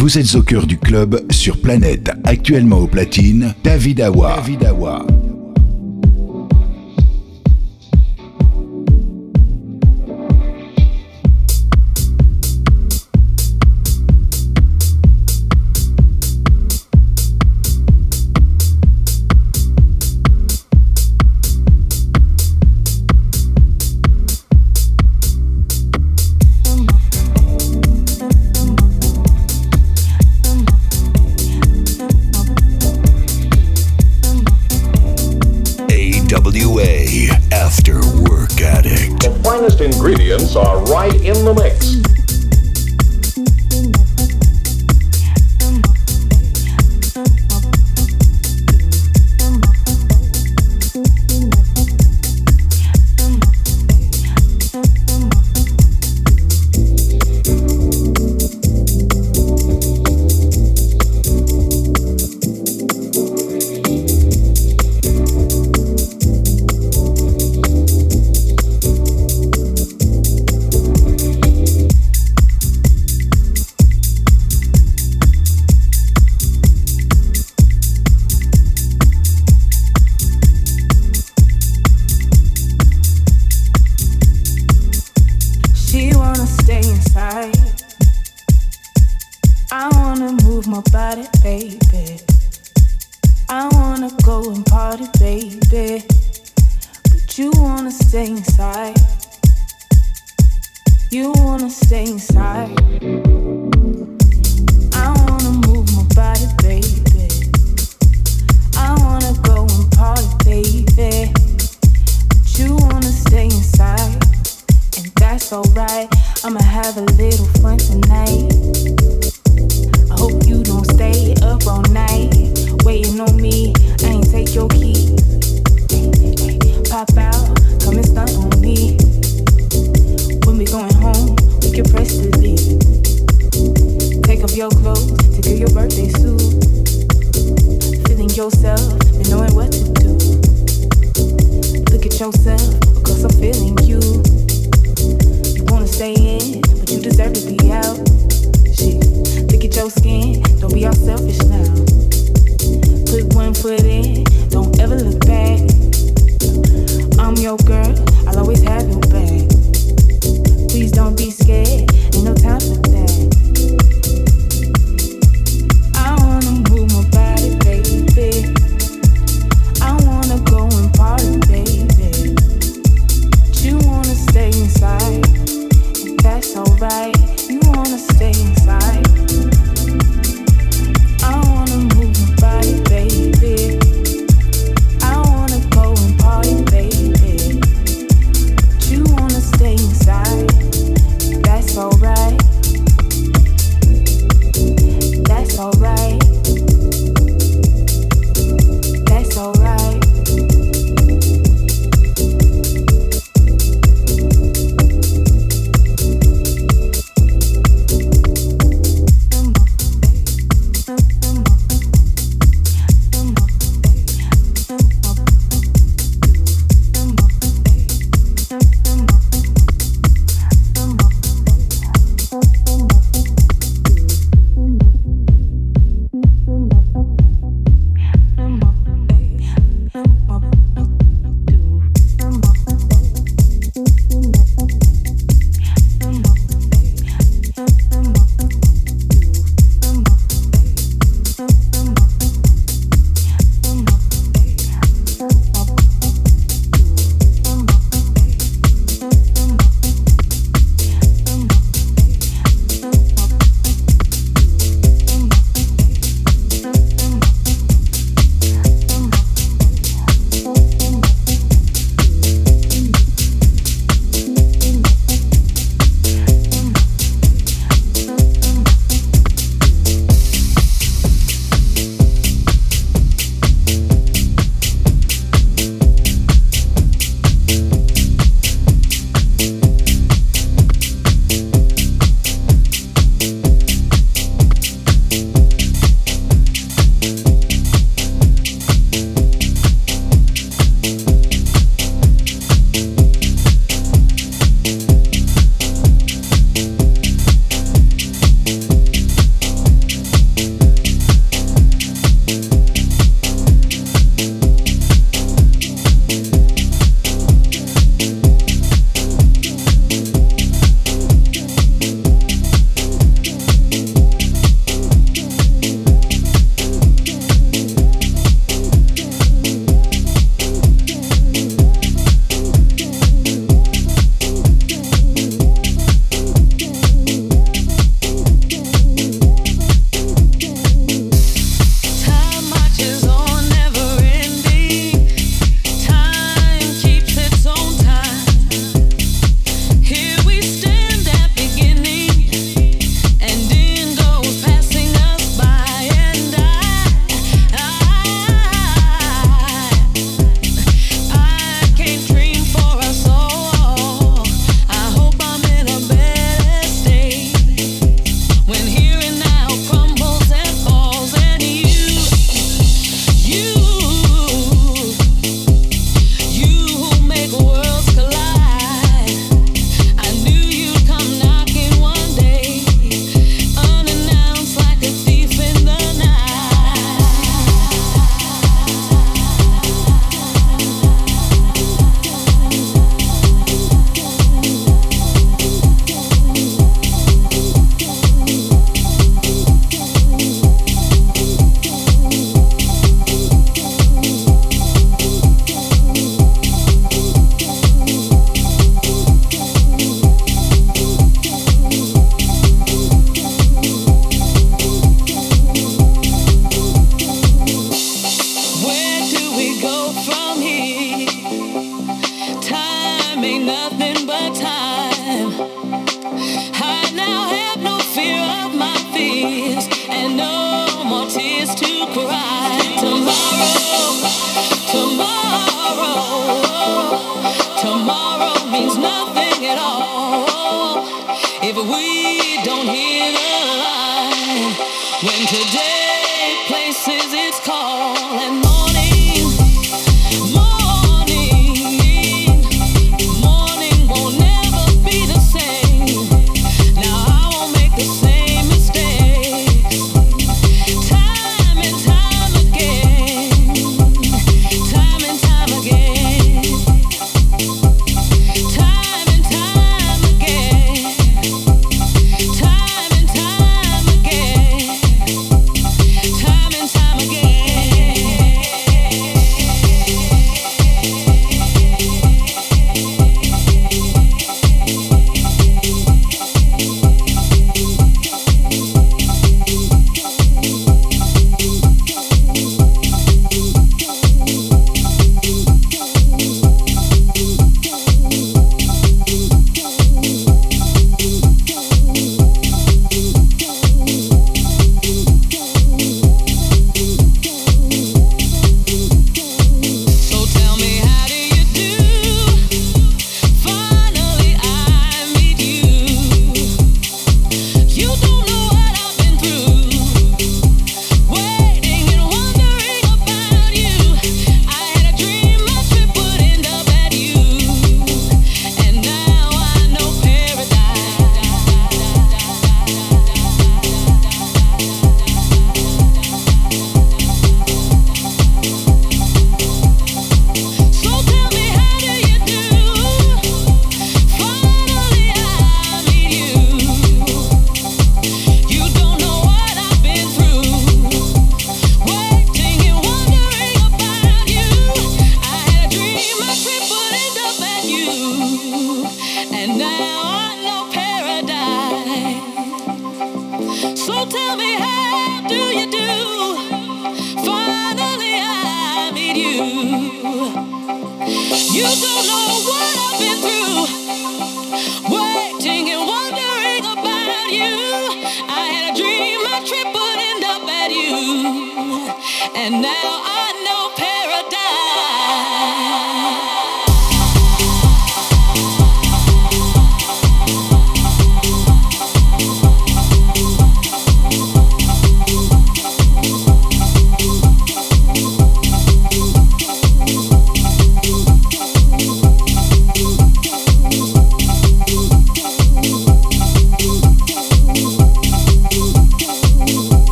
Vous êtes au cœur du club sur Planète, actuellement au platine, David Awa. I'ma have a little fun tonight. I hope you don't stay up all night waiting on me. I ain't take your. Pop out, stunt on me. When we going home, we can press the. Take off your clothes to your birthday suit. Feeling yourself and knowing what to do. Look at yourself, cause I'm feeling you. your skin, don't be all selfish now. Put one foot in.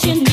that you know.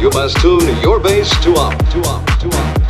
You must tune your bass to up, to up, to up.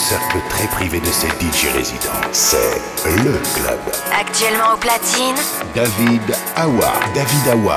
cercle très privé de ses DJ résidents. C'est le club. Actuellement au platine, David Awa. David Awa.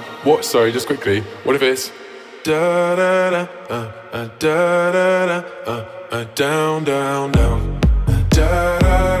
What? Sorry, just quickly. What if it's da da da uh, uh, da da da uh, down, down, down, da da da.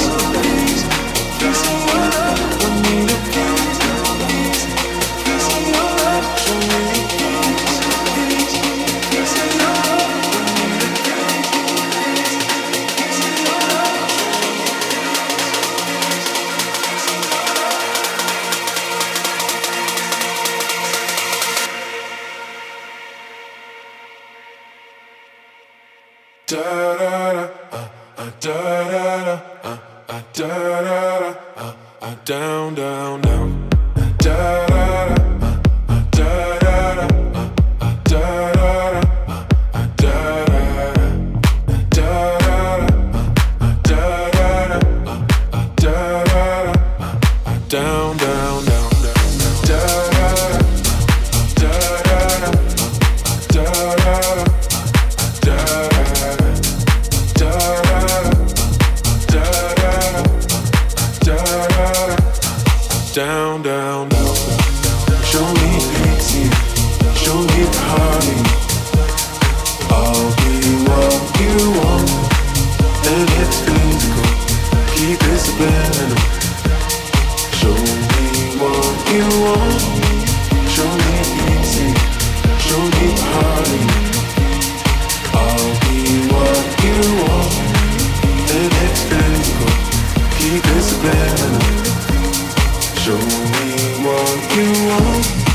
me what you want.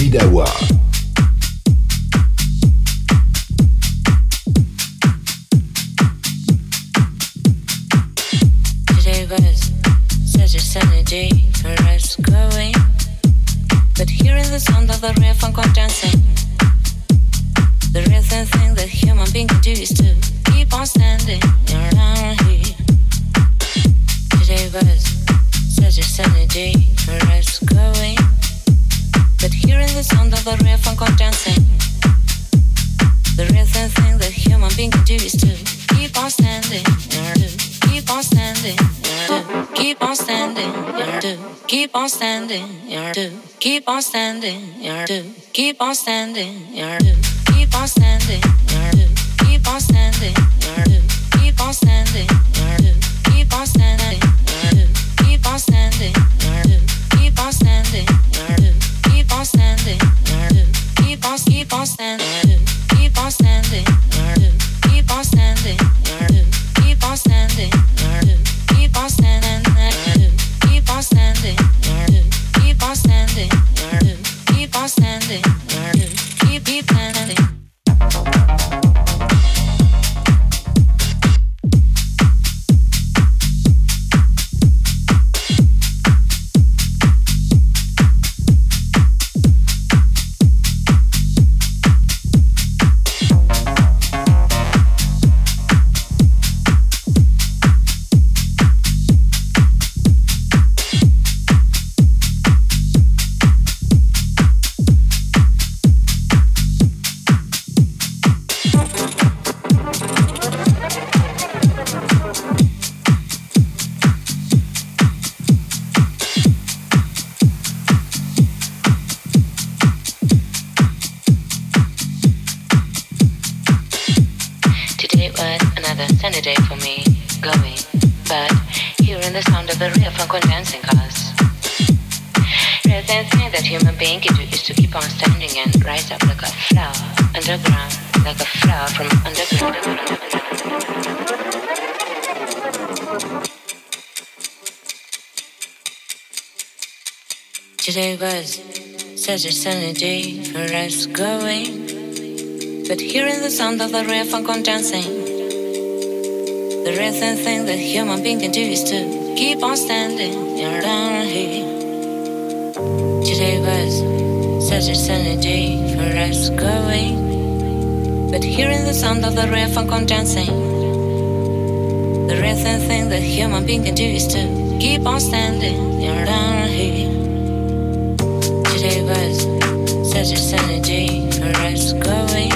Vidawa. Standing. Keep on standing. Keep on standing. Keep on standing. Keep on standing. Keep on standing. Keep on standing. Keep on standing. Keep on standing. keep on standing, you're do. Keep Such a day for us going. But hearing the sound of the real funk on dancing, the rhythm thing that human being can do is to keep on standing. You're down here. Today was such a sunny day for us going. But hearing the sound of the real funk on dancing, the reason thing that human being can do is to keep on standing around here. Today was such a sunny day for us going, but hearing the sound of the river condensing. The reason thing that human being can do is to keep on standing around here. Today was such a sunny day for us going,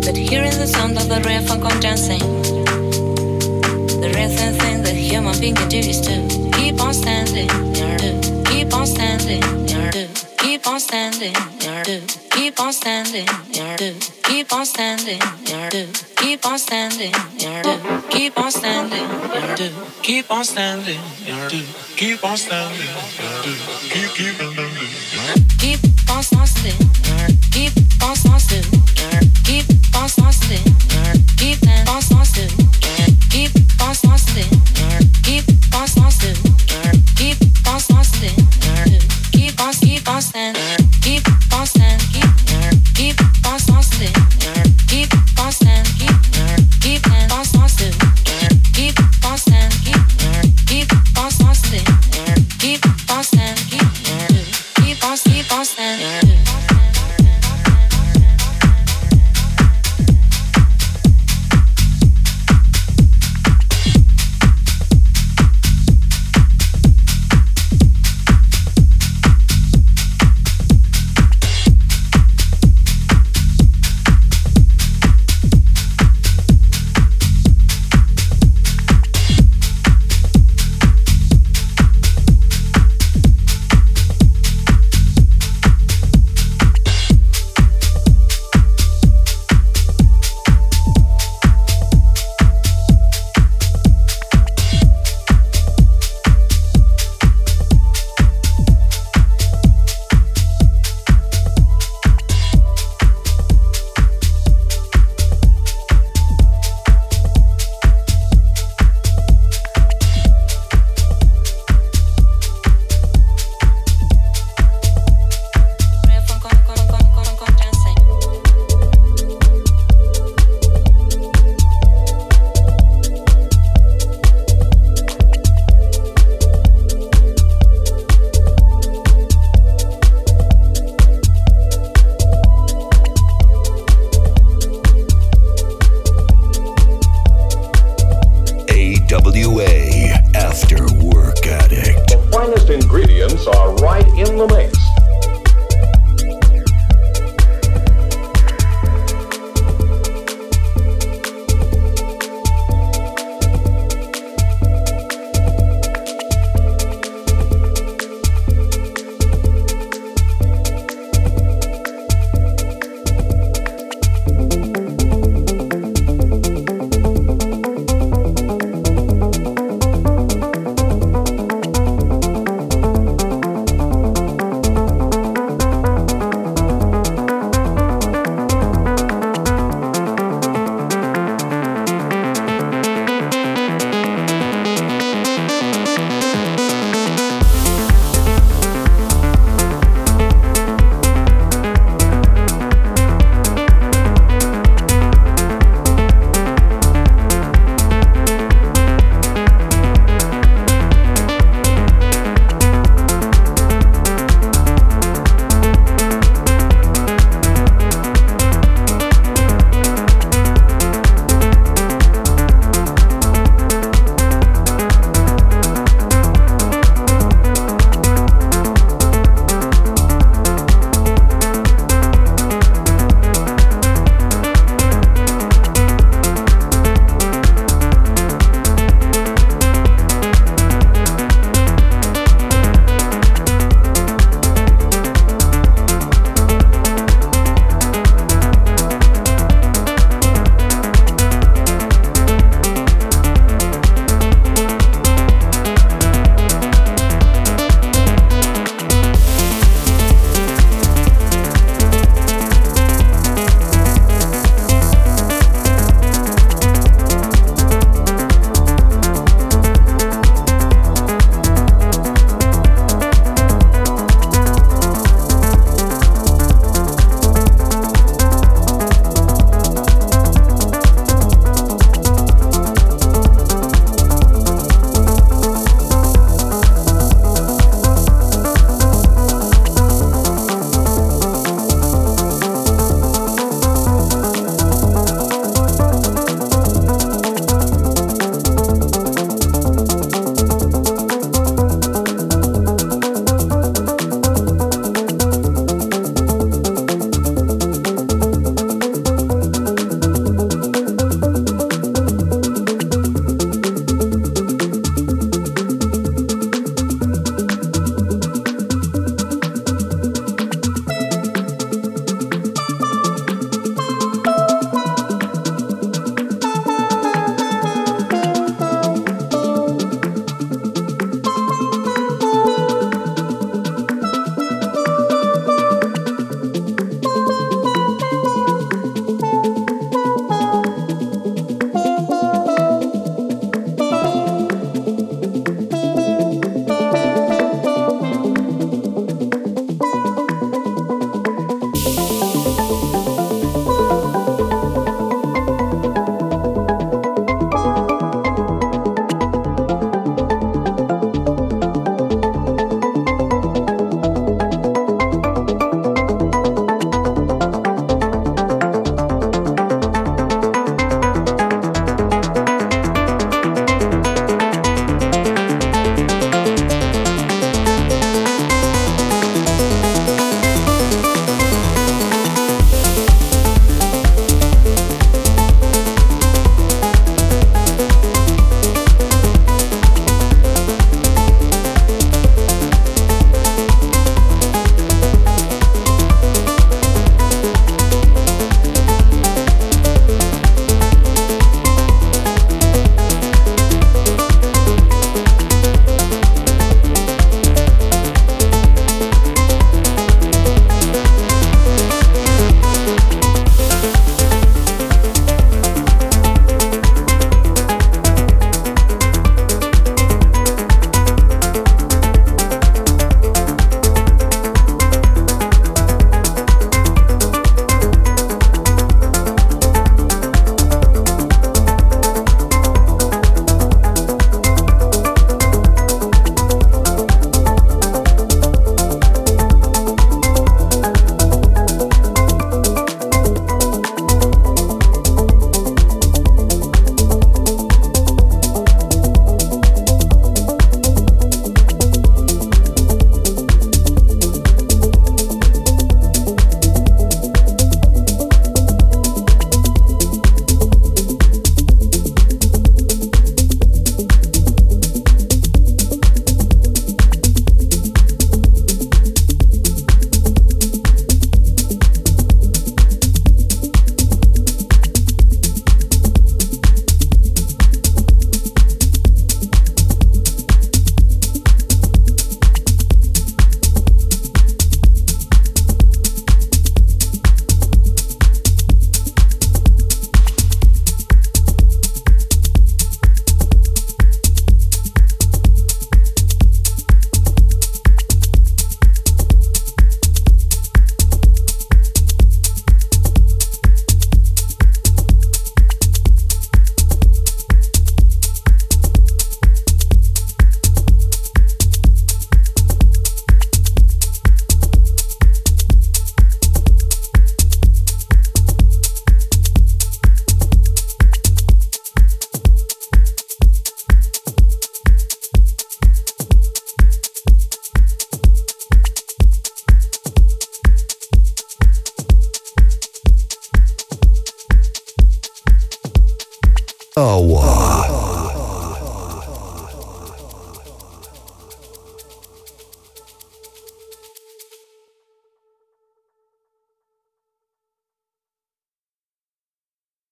but hearing the sound of the river condensing do. is to Keep on standing. Keep on standing. Keep on standing. Keep on standing. Keep on standing. Keep on standing. Keep on standing. Keep on standing. Keep keep standing. Keep on standing, keep on standing, keep on standing,